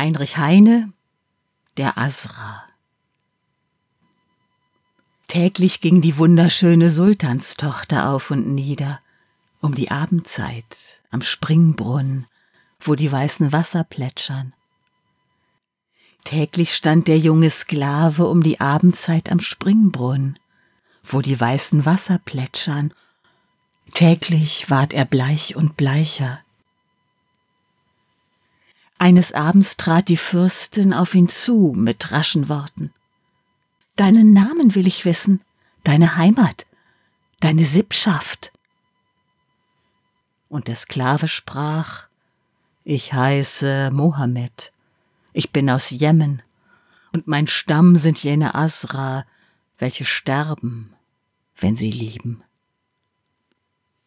Heinrich Heine, der Asra. Täglich ging die wunderschöne Sultanstochter auf und nieder, um die Abendzeit am Springbrunnen, wo die weißen Wasser plätschern. Täglich stand der junge Sklave um die Abendzeit am Springbrunnen, wo die weißen Wasser plätschern. Täglich ward er bleich und bleicher. Eines Abends trat die Fürstin auf ihn zu mit raschen Worten. Deinen Namen will ich wissen, deine Heimat, deine Sippschaft. Und der Sklave sprach, ich heiße Mohammed, ich bin aus Jemen, und mein Stamm sind jene Asra, welche sterben, wenn sie lieben.